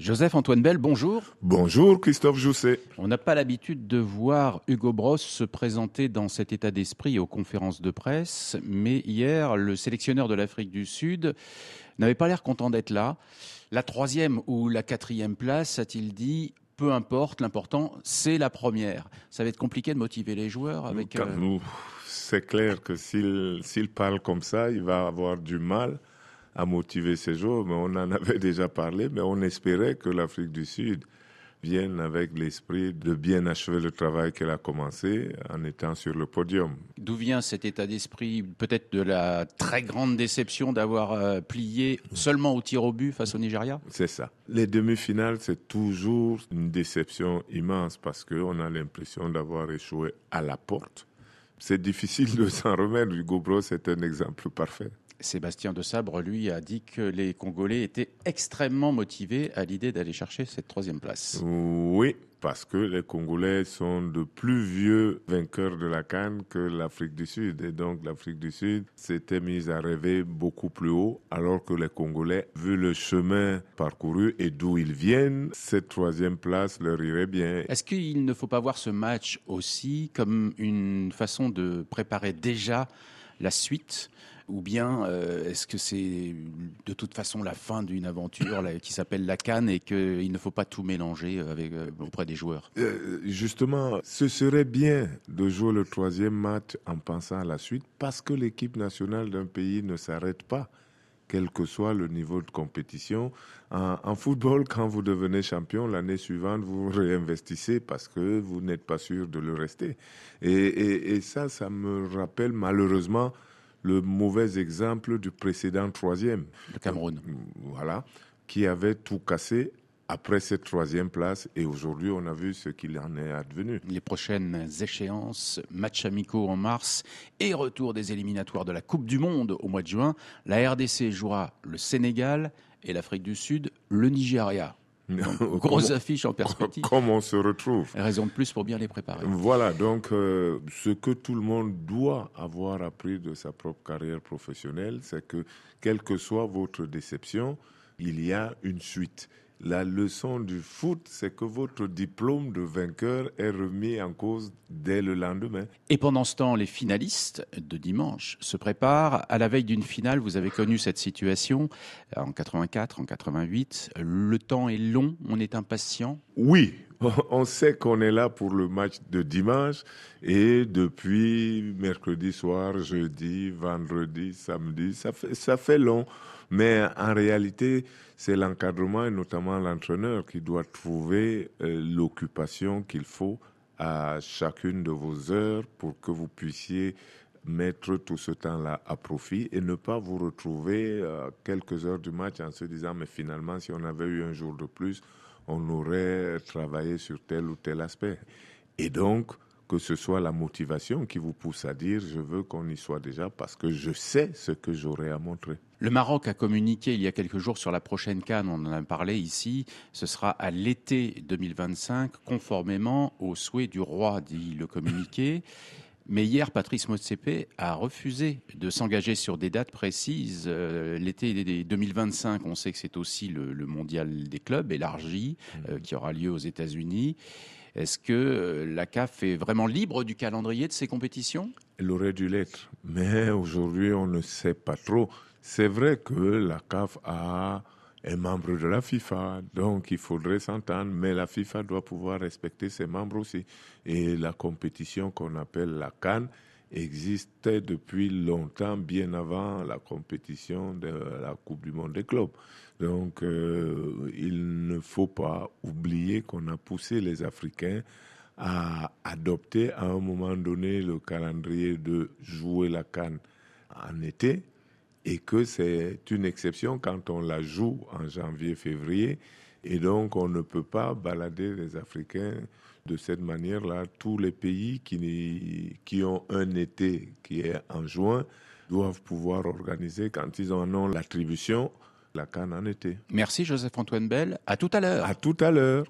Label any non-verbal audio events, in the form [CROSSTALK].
Joseph-Antoine Bell, bonjour. Bonjour Christophe Jousset. On n'a pas l'habitude de voir Hugo Bross se présenter dans cet état d'esprit aux conférences de presse, mais hier, le sélectionneur de l'Afrique du Sud n'avait pas l'air content d'être là. La troisième ou la quatrième place, a-t-il dit, peu importe, l'important, c'est la première. Ça va être compliqué de motiver les joueurs avec... Euh, c'est clair que s'il parle comme ça, il va avoir du mal à motiver ces joueurs, mais on en avait déjà parlé, mais on espérait que l'Afrique du Sud vienne avec l'esprit de bien achever le travail qu'elle a commencé en étant sur le podium. D'où vient cet état d'esprit Peut-être de la très grande déception d'avoir euh, plié seulement au tir au but face au Nigeria? C'est ça. Les demi-finales, c'est toujours une déception immense parce qu'on a l'impression d'avoir échoué à la porte. C'est difficile de s'en remettre. Hugo Bros est un exemple parfait. Sébastien de Sabre, lui, a dit que les Congolais étaient extrêmement motivés à l'idée d'aller chercher cette troisième place. Oui, parce que les Congolais sont de plus vieux vainqueurs de la Cannes que l'Afrique du Sud. Et donc l'Afrique du Sud s'était mise à rêver beaucoup plus haut, alors que les Congolais, vu le chemin parcouru et d'où ils viennent, cette troisième place leur irait bien. Est-ce qu'il ne faut pas voir ce match aussi comme une façon de préparer déjà la suite ou bien euh, est-ce que c'est de toute façon la fin d'une aventure qui s'appelle la Cannes et qu'il ne faut pas tout mélanger avec, euh, auprès des joueurs? Euh, Justement, ce serait bien de jouer le troisième match en pensant à la suite parce que l'équipe nationale d'un pays ne s'arrête pas quel que soit le niveau de compétition. En, football, quand vous devenez champion, l'année suivante, vous réinvestissez parce que vous n'êtes pas sûr de le rester. et ça, ça me rappelle malheureusement le mauvais exemple du précédent troisième. Le Cameroun. Voilà, qui avait tout cassé après cette troisième place et aujourd'hui on a vu ce qu'il en est advenu. Les prochaines échéances, matchs amicaux en mars et retour des éliminatoires de la Coupe du Monde au mois de juin, la RDC jouera le Sénégal et l'Afrique du Sud le Nigeria. [LAUGHS] Grosse affiche en perspective. [LAUGHS] Comment on se retrouve Raison de plus pour bien les préparer. Voilà, donc euh, ce que tout le monde doit avoir appris de sa propre carrière professionnelle, c'est que quelle que soit votre déception, il y a une suite. La leçon du foot, c'est que votre diplôme de vainqueur est remis en cause dès le lendemain. Et pendant ce temps, les finalistes de dimanche se préparent. À la veille d'une finale, vous avez connu cette situation en 84, en 88. Le temps est long, on est impatient. Oui, on sait qu'on est là pour le match de dimanche et depuis mercredi soir, jeudi, vendredi, samedi, ça fait, ça fait long. Mais en réalité, c'est l'encadrement et notamment l'entraîneur qui doit trouver euh, l'occupation qu'il faut à chacune de vos heures pour que vous puissiez mettre tout ce temps-là à profit et ne pas vous retrouver à quelques heures du match en se disant mais finalement si on avait eu un jour de plus, on aurait travaillé sur tel ou tel aspect. Et donc, que ce soit la motivation qui vous pousse à dire je veux qu'on y soit déjà parce que je sais ce que j'aurai à montrer. Le Maroc a communiqué il y a quelques jours sur la prochaine Cannes, on en a parlé ici, ce sera à l'été 2025 conformément au souhait du roi, dit le communiqué. Mais hier, Patrice Motsepe a refusé de s'engager sur des dates précises. Euh, l'été 2025, on sait que c'est aussi le, mondial des clubs élargi euh, mmh. qui aura lieu aux États-Unis. Est-ce que euh, la CAF est vraiment libre du calendrier de ces compétitions? Elle aurait dû l'être, mais aujourd'hui on ne sait pas trop. C'est vrai que la CAF a est membre de la FIFA, donc il faudrait s'entendre, mais la FIFA doit pouvoir respecter ses membres aussi. Et la compétition qu'on appelle la Cannes existait depuis longtemps, bien avant la compétition de la Coupe du Monde des clubs. Donc, euh, il ne faut pas oublier qu'on a poussé les Africains à adopter à un moment donné le calendrier de jouer la canne en été et que c'est une exception quand on la joue en janvier-février. Et donc, on ne peut pas balader les Africains de cette manière-là. Tous les pays qui, qui ont un été qui est en juin doivent pouvoir organiser, quand ils en ont l'attribution, la canne en été. Merci Joseph-Antoine Bell. À tout à l'heure. À tout à l'heure.